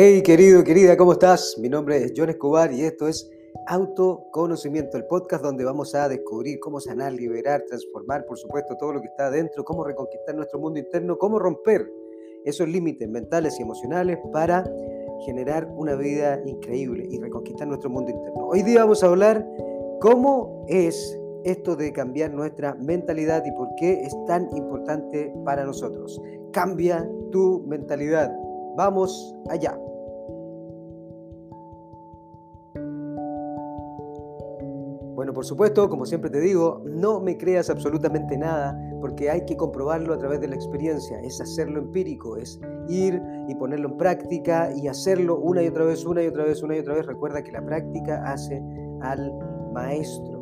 Hey querido, querida, ¿cómo estás? Mi nombre es John Escobar y esto es Autoconocimiento, el podcast donde vamos a descubrir cómo sanar, liberar, transformar, por supuesto, todo lo que está adentro, cómo reconquistar nuestro mundo interno, cómo romper esos límites mentales y emocionales para generar una vida increíble y reconquistar nuestro mundo interno. Hoy día vamos a hablar cómo es esto de cambiar nuestra mentalidad y por qué es tan importante para nosotros. Cambia tu mentalidad. Vamos allá. Bueno, por supuesto, como siempre te digo, no me creas absolutamente nada porque hay que comprobarlo a través de la experiencia, es hacerlo empírico, es ir y ponerlo en práctica y hacerlo una y otra vez, una y otra vez, una y otra vez. Recuerda que la práctica hace al maestro.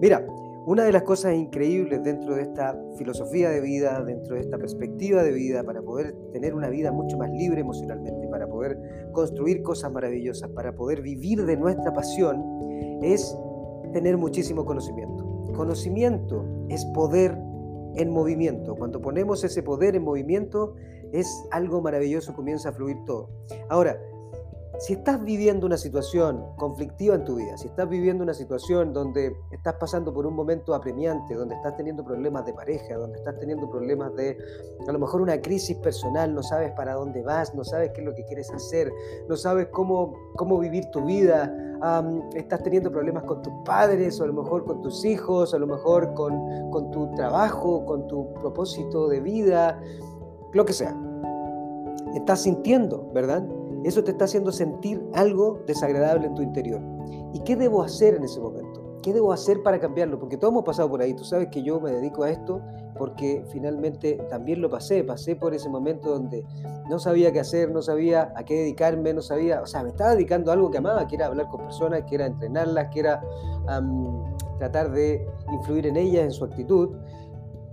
Mira, una de las cosas increíbles dentro de esta filosofía de vida, dentro de esta perspectiva de vida, para poder tener una vida mucho más libre emocionalmente, para poder construir cosas maravillosas, para poder vivir de nuestra pasión, es tener muchísimo conocimiento. Conocimiento es poder en movimiento. Cuando ponemos ese poder en movimiento, es algo maravilloso, comienza a fluir todo. Ahora, si estás viviendo una situación conflictiva en tu vida, si estás viviendo una situación donde estás pasando por un momento apremiante, donde estás teniendo problemas de pareja, donde estás teniendo problemas de a lo mejor una crisis personal, no sabes para dónde vas, no sabes qué es lo que quieres hacer, no sabes cómo, cómo vivir tu vida, estás teniendo problemas con tus padres, o a lo mejor con tus hijos, a lo mejor con, con tu trabajo, con tu propósito de vida, lo que sea. Estás sintiendo, ¿verdad? Eso te está haciendo sentir algo desagradable en tu interior. ¿Y qué debo hacer en ese momento? ¿Qué debo hacer para cambiarlo? Porque todos hemos pasado por ahí. Tú sabes que yo me dedico a esto porque finalmente también lo pasé. Pasé por ese momento donde no sabía qué hacer, no sabía a qué dedicarme, no sabía, o sea, me estaba dedicando a algo que amaba, que era hablar con personas, que era entrenarlas, que era tratar de influir en ellas, en su actitud.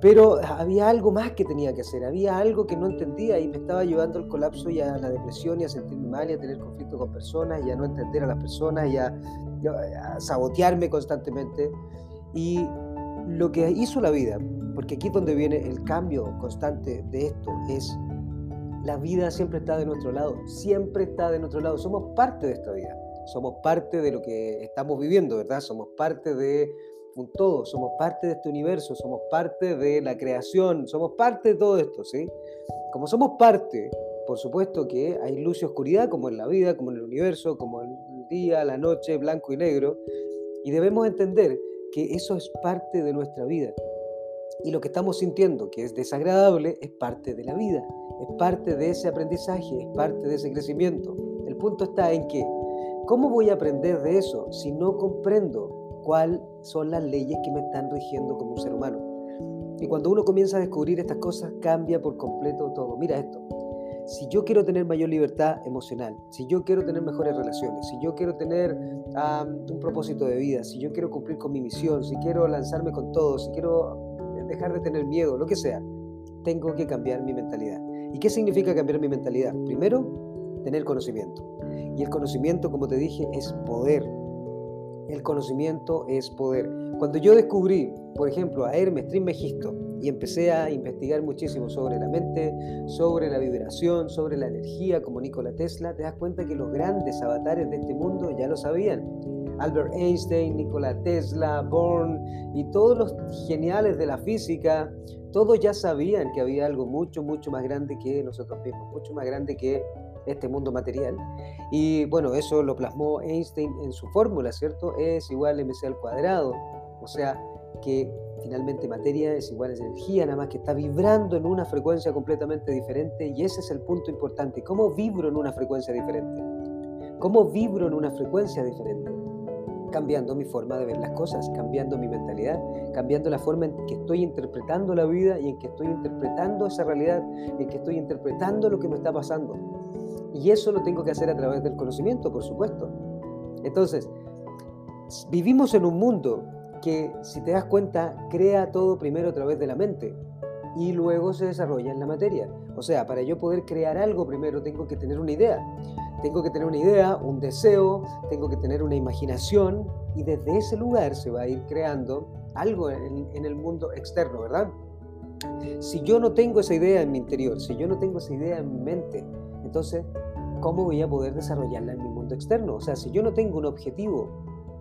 Pero había algo más que tenía que hacer, había algo que no entendía y me estaba llevando al colapso y a la depresión y a sentirme mal y a tener conflicto con personas y a no entender a las personas y a, sabotearme constantemente. Y lo que hizo la vida, porque aquí es donde viene el cambio constante de esto, es la vida siempre está de nuestro lado, siempre está de nuestro lado, somos parte de esta vida, somos parte de lo que estamos viviendo, ¿verdad? Somos parte de un todo, somos parte de este universo, somos parte de la creación, somos parte de todo esto, ¿sí? Como somos parte, por supuesto que hay luz y oscuridad, como en la vida, como en el universo, como el día, la noche, blanco y negro, y debemos entender que eso es parte de nuestra vida. Y lo que estamos sintiendo, que es desagradable, es parte de la vida, es parte de ese aprendizaje, es parte de ese crecimiento. El punto está en que, ¿cómo voy a aprender de eso si no comprendo cuáles son las leyes que me están rigiendo como un ser humano. Y cuando uno comienza a descubrir estas cosas, cambia por completo todo. Mira esto. Si yo quiero tener mayor libertad emocional, si yo quiero tener mejores relaciones, si yo quiero tener un propósito de vida, si yo quiero cumplir con mi misión, si quiero lanzarme con todo, si quiero dejar de tener miedo, lo que sea, tengo que cambiar mi mentalidad. ¿Y qué significa cambiar mi mentalidad? Primero, tener conocimiento. Y el conocimiento, como te dije, es poder. El conocimiento es poder. Cuando yo descubrí, por ejemplo, a Hermes Trismegisto y empecé a investigar muchísimo sobre la mente, sobre la vibración, sobre la energía, como Nikola Tesla, te das cuenta que los grandes avatares de este mundo ya lo sabían. Albert Einstein, Nikola Tesla, Born y todos los geniales de la física, todos ya sabían que había algo mucho, mucho más grande que nosotros mismos, mucho más grande que este mundo material. Y bueno, eso lo plasmó Einstein en su fórmula, ¿cierto? Es igual a mc al cuadrado. O sea, que finalmente materia es igual a energía, nada más que está vibrando en una frecuencia completamente diferente y ese es el punto importante. ¿Cómo vibro en una frecuencia diferente? ¿Cómo vibro en una frecuencia diferente? Cambiando mi forma de ver las cosas, cambiando mi mentalidad, cambiando la forma en que estoy interpretando la vida y en que estoy interpretando esa realidad, en que estoy interpretando lo que me está pasando. Y eso lo tengo que hacer a través del conocimiento, por supuesto. Entonces, vivimos en un mundo que, si te das cuenta, crea todo primero a través de la mente y luego se desarrolla en la materia. O sea, para yo poder crear algo primero tengo que tener una idea. Tengo que tener una idea, un deseo, tengo que tener una imaginación y desde ese lugar se va a ir creando algo en, el mundo externo, ¿verdad? Si yo no tengo esa idea en mi interior, si yo no tengo esa idea en mi mente, entonces ¿cómo voy a poder desarrollarla en mi mundo externo? O sea, si yo no tengo un objetivo,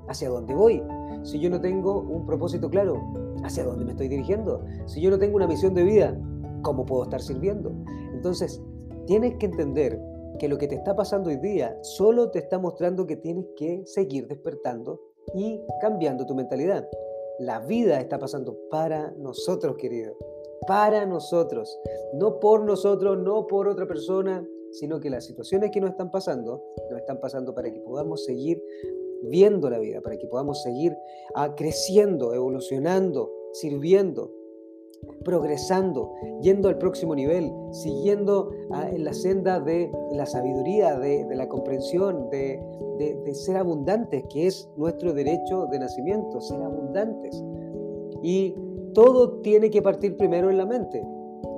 ¿hacia dónde voy? Si yo no tengo un propósito claro, ¿hacia dónde me estoy dirigiendo? Si yo no tengo una misión de vida, ¿cómo puedo estar sirviendo? Entonces, tienes que entender que lo que te está pasando hoy día solo te está mostrando que tienes que seguir despertando y cambiando tu mentalidad. La vida está pasando para nosotros, querido. Para nosotros. No por nosotros, no por otra persona, sino que las situaciones que nos están pasando, nos están pasando para que podamos seguir viendo la vida, para que podamos seguir ah, creciendo, evolucionando, sirviendo, progresando, yendo al próximo nivel, siguiendo ah, en la senda de la sabiduría, de, la comprensión, de, de, ser abundantes, que es nuestro derecho de nacimiento, ser abundantes. Y todo tiene que partir primero en la mente.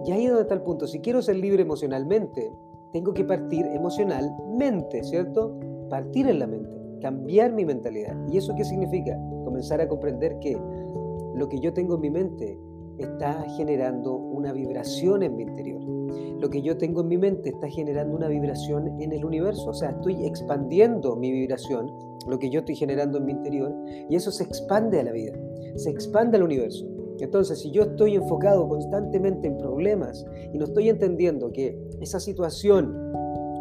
Y ahí es donde está el punto. Si quiero ser libre emocionalmente, tengo que partir emocionalmente, ¿cierto? Partir en la mente, cambiar mi mentalidad. ¿Y eso qué significa? Comenzar a comprender que lo que yo tengo en mi mente está generando una vibración en mi interior. Lo que yo tengo en mi mente está generando una vibración en el universo. O sea, estoy expandiendo mi vibración, lo que yo estoy generando en mi interior, y eso se expande a la vida, se expande al universo. Entonces, si yo estoy enfocado constantemente en problemas y no estoy entendiendo que esa situación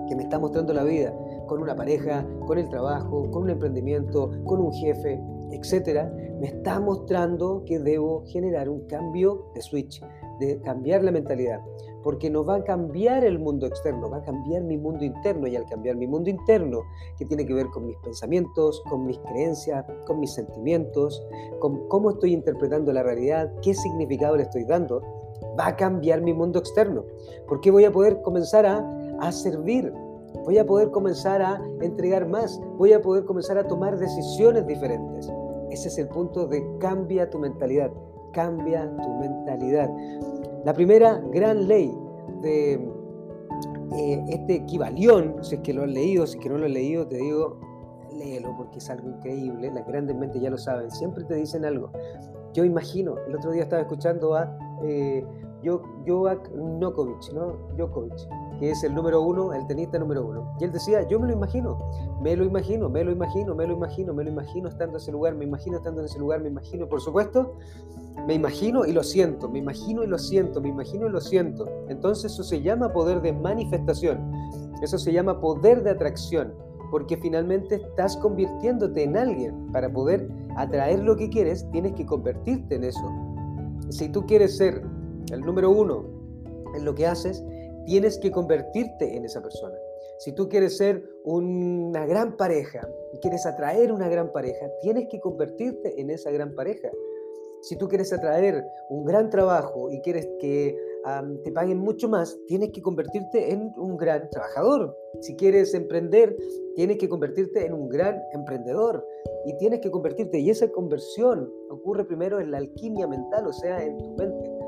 que me está mostrando la vida, con una pareja, con el trabajo, con un emprendimiento, con un jefe, etcétera, me está mostrando que debo generar un cambio de switch, de cambiar la mentalidad, porque no va a cambiar el mundo externo, va a cambiar mi mundo interno y al cambiar mi mundo interno, que tiene que ver con mis pensamientos, con mis creencias, con mis sentimientos, con cómo estoy interpretando la realidad, qué significado le estoy dando, va a cambiar mi mundo externo, porque voy a poder comenzar a, a servir, voy a poder comenzar a entregar más, voy a poder comenzar a tomar decisiones diferentes. Ese es el punto de cambia tu mentalidad, cambia tu mentalidad. La primera gran ley de eh, este equivalión, si es que lo has leído, si es que no lo has leído, te digo, léelo porque es algo increíble, las grandes mentes ya lo saben, siempre te dicen algo. Yo imagino, el otro día estaba escuchando a eh, Novak Djokovic, ¿no? Djokovic, que es el número uno, el tenista número uno. Y él decía, yo me lo imagino, me lo imagino, me lo imagino, me lo imagino, me lo imagino estando en ese lugar, me imagino estando en ese lugar, me imagino, por supuesto, me imagino y lo siento, me imagino y lo siento, me imagino y lo siento. Entonces eso se llama poder de manifestación, eso se llama poder de atracción, porque finalmente estás convirtiéndote en alguien. Para poder atraer lo que quieres, tienes que convertirte en eso. Si tú quieres ser el número uno en lo que haces, tienes que convertirte en esa persona. Si tú quieres ser una gran pareja y quieres atraer una gran pareja, tienes que convertirte en esa gran pareja. Si tú quieres atraer un gran trabajo y quieres que te paguen mucho más, tienes que convertirte en un gran trabajador. Si quieres emprender, tienes que convertirte en un gran emprendedor y tienes que convertirte. Y esa conversión ocurre primero en la alquimia mental, o sea, en tu mente.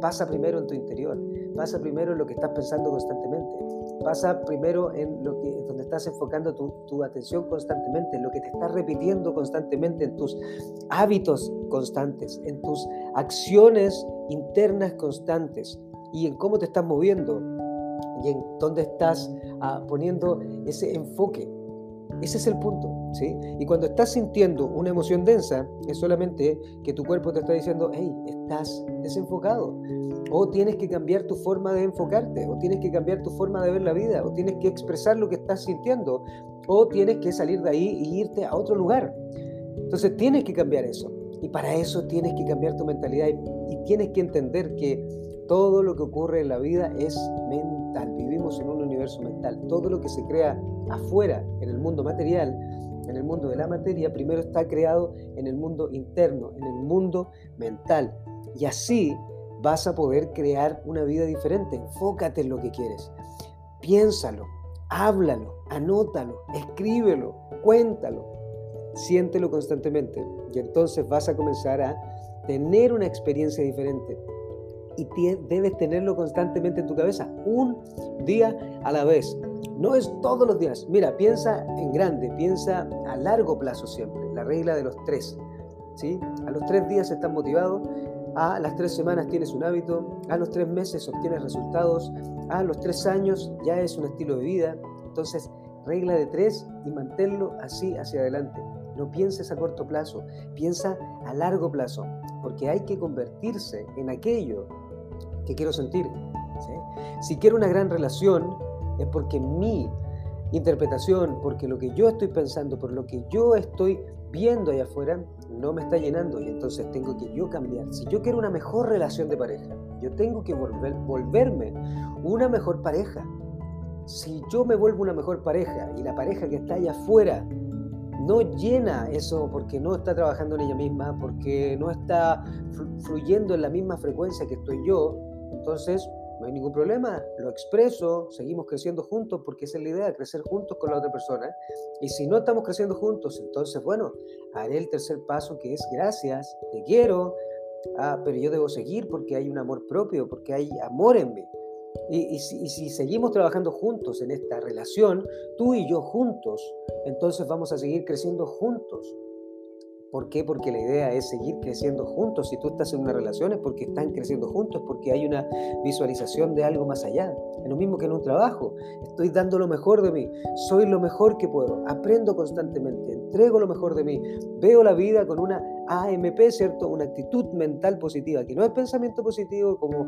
Pasa primero en tu interior, pasa primero en lo que estás pensando constantemente, pasa primero en lo que donde estás enfocando tu, tu atención constantemente, en lo que te estás repitiendo constantemente, en tus hábitos constantes, en tus acciones internas constantes y en cómo te estás moviendo y en dónde estás ah, poniendo ese enfoque. Ese es el punto, ¿sí? Y cuando estás sintiendo una emoción densa, es solamente que tu cuerpo te está diciendo, hey, estás desenfocado. O tienes que cambiar tu forma de enfocarte, o tienes que cambiar tu forma de ver la vida, o tienes que expresar lo que estás sintiendo, o tienes que salir de ahí y irte a otro lugar. Entonces tienes que cambiar eso. Y para eso tienes que cambiar tu mentalidad y, y tienes que entender que todo lo que ocurre en la vida es mental. Vivimos en un universo mental. Todo lo que se crea afuera, en el mundo material, en el mundo de la materia, primero está creado en el mundo interno, en el mundo mental. Y así vas a poder crear una vida diferente. Enfócate en lo que quieres. Piénsalo, háblalo, anótalo, escríbelo, cuéntalo, siéntelo constantemente. Y entonces vas a comenzar a tener una experiencia diferente. Y debes tenerlo constantemente en tu cabeza, un día a la vez. No es todos los días. Mira, piensa en grande, piensa a largo plazo siempre. La regla de los tres. ¿sí? A los tres días estás motivado, a las tres semanas tienes un hábito, a los tres meses obtienes resultados, a los tres años ya es un estilo de vida. Entonces, regla de tres y manténlo así hacia adelante. No pienses a corto plazo, piensa a largo plazo, porque hay que convertirse en aquello que quiero sentir. Si quiero una gran relación, es porque mi interpretación, porque lo que yo estoy pensando, por lo que yo estoy viendo allá afuera, no me está llenando y entonces tengo que yo cambiar. Si yo quiero una mejor relación de pareja, yo tengo que volver, volverme una mejor pareja. Si yo me vuelvo una mejor pareja y la pareja que está allá afuera no llena eso porque no está trabajando en ella misma, porque no está fluyendo en la misma frecuencia que estoy yo, entonces no hay ningún problema, lo expreso, seguimos creciendo juntos porque esa es la idea, crecer juntos con la otra persona. Y si no estamos creciendo juntos, entonces, bueno, haré el tercer paso que es gracias, te quiero, ah, pero yo debo seguir porque hay un amor propio, porque hay amor en mí. Y, si, y, si, seguimos trabajando juntos en esta relación, tú y yo juntos, entonces vamos a seguir creciendo juntos. ¿Por qué? Porque la idea es seguir creciendo juntos. Si tú estás en una relación es porque están creciendo juntos, porque hay una visualización de algo más allá. Es lo mismo que en un trabajo. Estoy dando lo mejor de mí. Soy lo mejor que puedo. Aprendo constantemente. Entrego lo mejor de mí. Veo la vida con una AMP, ¿cierto? Una actitud mental positiva, que no es pensamiento positivo como,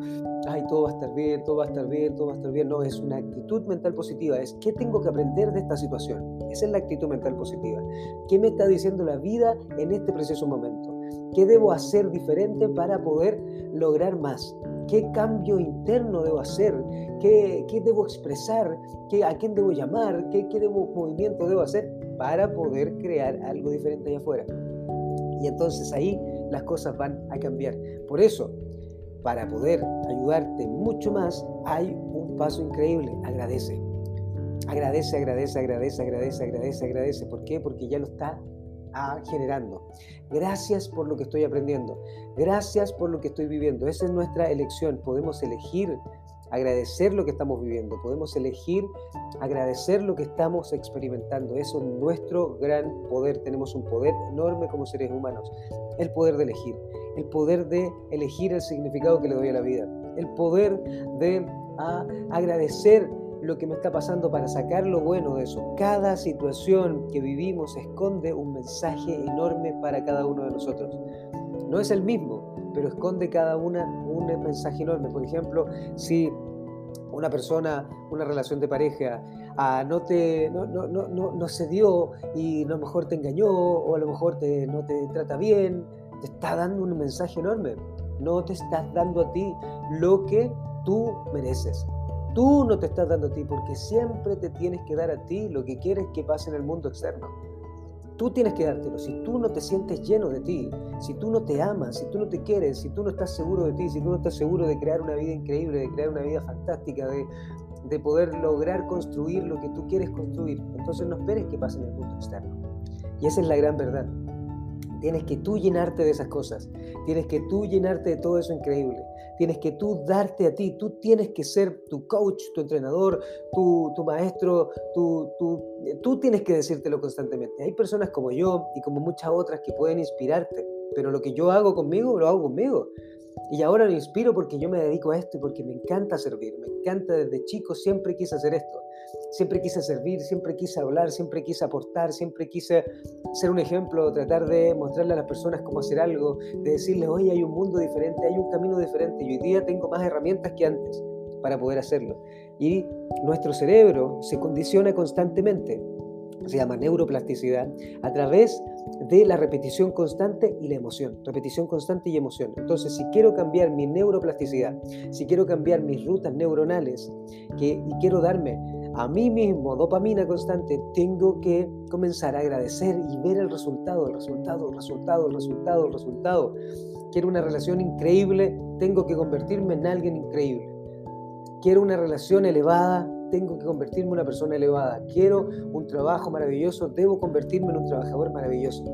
ay, todo va a estar bien, todo va a estar bien, todo va a estar bien. No, es una actitud mental positiva. Es, ¿qué tengo que aprender de esta situación? Esa es la actitud mental positiva. ¿Qué me está diciendo la vida en este preciso momento? ¿Qué debo hacer diferente para poder lograr más? ¿Qué cambio interno debo hacer? ¿Qué, qué debo expresar? ¿Qué, ¿A quién debo llamar? ¿Qué, ¿Qué debo, movimiento debo hacer para poder crear algo diferente allá afuera? Y entonces ahí las cosas van a cambiar. Por eso, para poder ayudarte mucho más, hay un paso increíble. Agradece. Agradece, agradece, agradece, agradece, agradece, agradece. ¿Por qué? Porque ya lo está ah, generando. Gracias por lo que estoy aprendiendo. Gracias por lo que estoy viviendo. Esa es nuestra elección. Podemos elegir agradecer lo que estamos viviendo. Podemos elegir agradecer lo que estamos experimentando. Eso es nuestro gran poder. Tenemos un poder enorme como seres humanos. El poder de elegir. El poder de elegir el significado que le doy a la vida. El poder de ah, agradecer lo que me está pasando para sacar lo bueno de eso. Cada situación que vivimos esconde un mensaje enorme para cada uno de nosotros. No es el mismo, pero esconde cada una un mensaje enorme. Por ejemplo, si una persona, una relación de pareja, ah, no, te, no, no, no, no, se dio y a lo mejor te engañó o a lo mejor te, no te trata bien, te está dando un mensaje enorme. No te estás dando a ti lo que tú mereces. Tú no te estás dando a ti porque siempre te tienes que dar a ti lo que quieres que pase en el mundo externo. Tú tienes que dártelo. Si tú no te sientes lleno de ti, si tú no te amas, si tú no te quieres, si tú no estás seguro de ti, si tú no estás seguro de crear una vida increíble, de crear una vida fantástica, de, de poder lograr construir lo que tú quieres construir, entonces no esperes que pase en el mundo externo. Y esa es la gran verdad. Tienes que tú llenarte de esas cosas. Tienes que tú llenarte de todo eso increíble. Tienes que tú darte a ti. Tú tienes que ser tu coach, tu entrenador, tu, maestro. Tú tienes que decírtelo constantemente. Hay personas como yo y como muchas otras que pueden inspirarte. Pero lo que yo hago conmigo, lo hago conmigo. Y ahora lo inspiro porque yo me dedico a esto y porque me encanta servir. Me encanta desde chico, siempre quise hacer esto. Siempre quise servir, siempre quise hablar, siempre quise aportar, siempre quise ser un ejemplo, tratar de mostrarle a las personas cómo hacer algo, de decirles, oye, hay un mundo diferente, hay un camino diferente y hoy día tengo más herramientas que antes para poder hacerlo. Y nuestro cerebro se condiciona constantemente, se llama neuroplasticidad, a través de la repetición constante y la emoción. Repetición constante y emoción. Entonces, si quiero cambiar mi neuroplasticidad, si quiero cambiar mis rutas neuronales que, y quiero darme a mí mismo dopamina constante, tengo que comenzar a agradecer y ver el resultado, el resultado, el resultado, el resultado, el resultado. Quiero una relación increíble, tengo que convertirme en alguien increíble. Quiero una relación elevada, tengo que convertirme en una persona elevada. Quiero un trabajo maravilloso, debo convertirme en un trabajador maravilloso.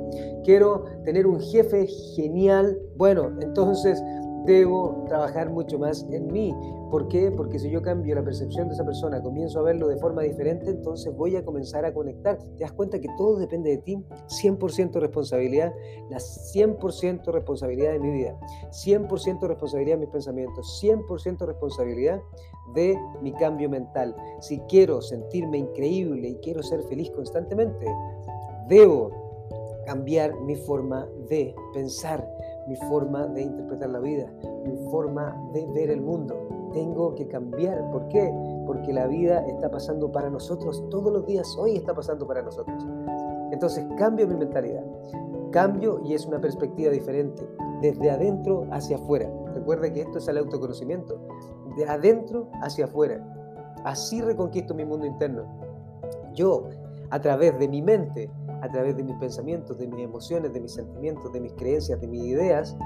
Quiero tener un jefe genial, bueno, entonces debo trabajar mucho más en mí. ¿Por qué? Porque si yo cambio la percepción de esa persona, comienzo a verlo de forma diferente, entonces voy a comenzar a conectar. ¿Te das cuenta que todo depende de ti? 100% responsabilidad, la 100% responsabilidad de mi vida, 100% responsabilidad de mis pensamientos, 100% responsabilidad de mi cambio mental. Si quiero sentirme increíble y quiero ser feliz constantemente, debo cambiar mi forma de pensar, mi forma de interpretar la vida, mi forma de ver el mundo. Tengo que cambiar. ¿Por qué? Porque la vida está pasando para nosotros todos los días. Hoy está pasando para nosotros. Entonces cambio mi mentalidad. Cambio y es una perspectiva diferente. Desde adentro hacia afuera. Recuerda que esto es el autoconocimiento. De adentro hacia afuera. Así reconquisto mi mundo interno. Yo, a través de mi mente, a través de mis pensamientos, de mis emociones, de mis sentimientos, de mis creencias, de mis ideas,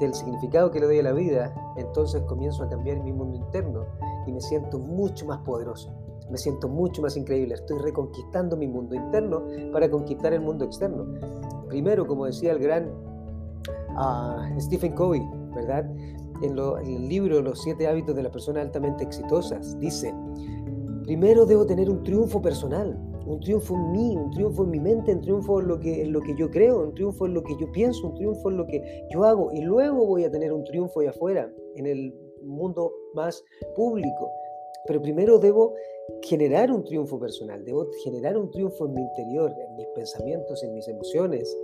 del significado que le doy a la vida, entonces comienzo a cambiar mi mundo interno y me siento mucho más poderoso, me siento mucho más increíble, estoy reconquistando mi mundo interno para conquistar el mundo externo. Primero, como decía el gran ah, Stephen Covey, ¿verdad? En, en el libro Los siete hábitos de las personas altamente exitosas, dice, primero debo tener un triunfo personal, un triunfo en mí, un triunfo en mi mente, un triunfo en lo, que, lo que yo creo, un triunfo en lo que yo pienso, un triunfo en lo que yo hago. Y luego voy a tener un triunfo allá afuera, en el mundo más público. Pero primero debo generar un triunfo personal, debo generar un triunfo en mi interior, en mis pensamientos, en mis emociones,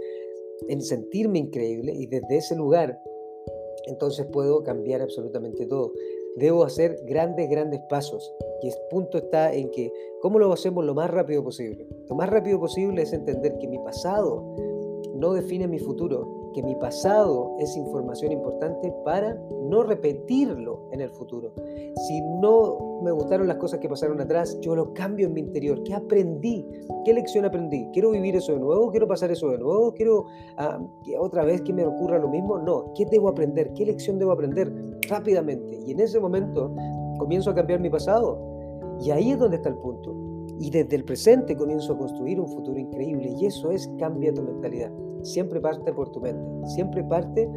en sentirme increíble y desde ese lugar entonces puedo cambiar absolutamente todo. Debo hacer grandes, grandes pasos. Y el punto está en que, ¿cómo lo hacemos lo más rápido posible? Lo más rápido posible es entender que mi pasado no define mi futuro, que mi pasado es información importante para no repetirlo en el futuro. Si no me gustaron las cosas que pasaron atrás, yo lo cambio en mi interior. ¿Qué aprendí? ¿Qué lección aprendí? ¿Quiero vivir eso de nuevo? ¿Quiero pasar eso de nuevo? ¿Quiero ah, otra vez que me ocurra lo mismo? No. ¿Qué debo aprender? ¿Qué lección debo aprender? Rápidamente. Y en ese momento comienzo a cambiar mi pasado. Y ahí es donde está el punto. Y desde el presente comienzo a construir un futuro increíble. Y eso es cambia tu mentalidad. Siempre parte por tu mente. Siempre parte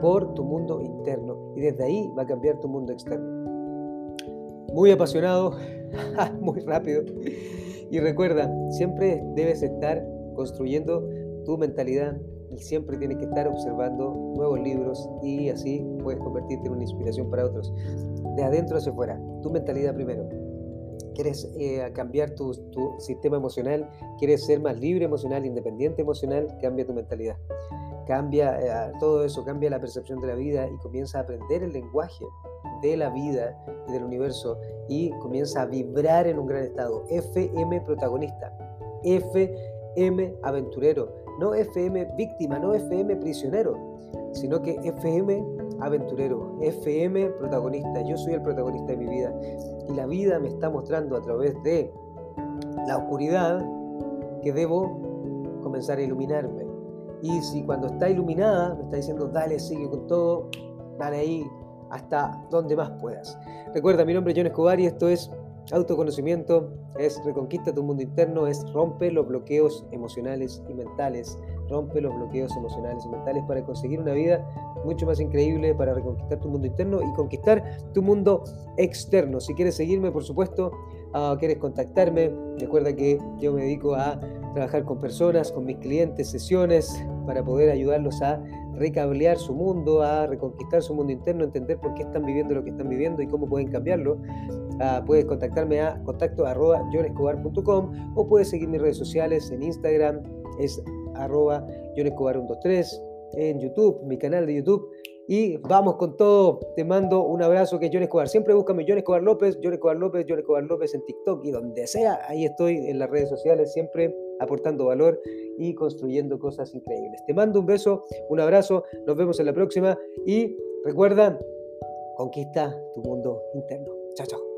por tu mundo interno. Y desde ahí va a cambiar tu mundo externo muy apasionado, muy rápido. Y recuerda, siempre debes estar construyendo tu mentalidad y siempre tienes que estar observando nuevos libros y así puedes convertirte en una inspiración para otros. De adentro hacia afuera, tu mentalidad primero. ¿Quieres eh, cambiar tu, sistema emocional? ¿Quieres ser más libre emocional, independiente emocional? Cambia tu mentalidad. Cambia eh, todo eso, cambia la percepción de la vida y comienza a aprender el lenguaje de la vida y del universo y comienza a vibrar en un gran estado. FM protagonista, FM aventurero, no FM víctima, no FM prisionero, sino que FM aventurero, FM protagonista. Yo soy el protagonista de mi vida y la vida me está mostrando a través de la oscuridad que debo comenzar a iluminarme. Y si cuando está iluminada me está diciendo, dale, sigue con todo, dale ahí, hasta donde más puedas. Recuerda, mi nombre es John Escobar y esto es autoconocimiento, es reconquista tu mundo interno, es rompe los bloqueos emocionales y mentales, rompe los bloqueos emocionales y mentales para conseguir una vida mucho más increíble, para reconquistar tu mundo interno y conquistar tu mundo externo. Si quieres seguirme, por supuesto, uh, quieres contactarme, recuerda que yo me dedico a trabajar con personas, con mis clientes, sesiones, para poder ayudarlos a recablear su mundo, a reconquistar su mundo interno, entender por qué están viviendo lo que están viviendo y cómo pueden cambiarlo. Uh, puedes contactarme a contacto arroba o puedes seguir mis redes sociales en Instagram, es arroba 123 en YouTube, mi canal de YouTube. Y vamos con todo. Te mando un abrazo que es John Escobar. Siempre búscame John Escobar López, John Escobar López, John Escobar López en TikTok y donde sea. Ahí estoy en las redes sociales, siempre aportando valor y construyendo cosas increíbles. Te mando un beso, un abrazo. Nos vemos en la próxima. Y recuerda, conquista tu mundo interno. Chao, chao.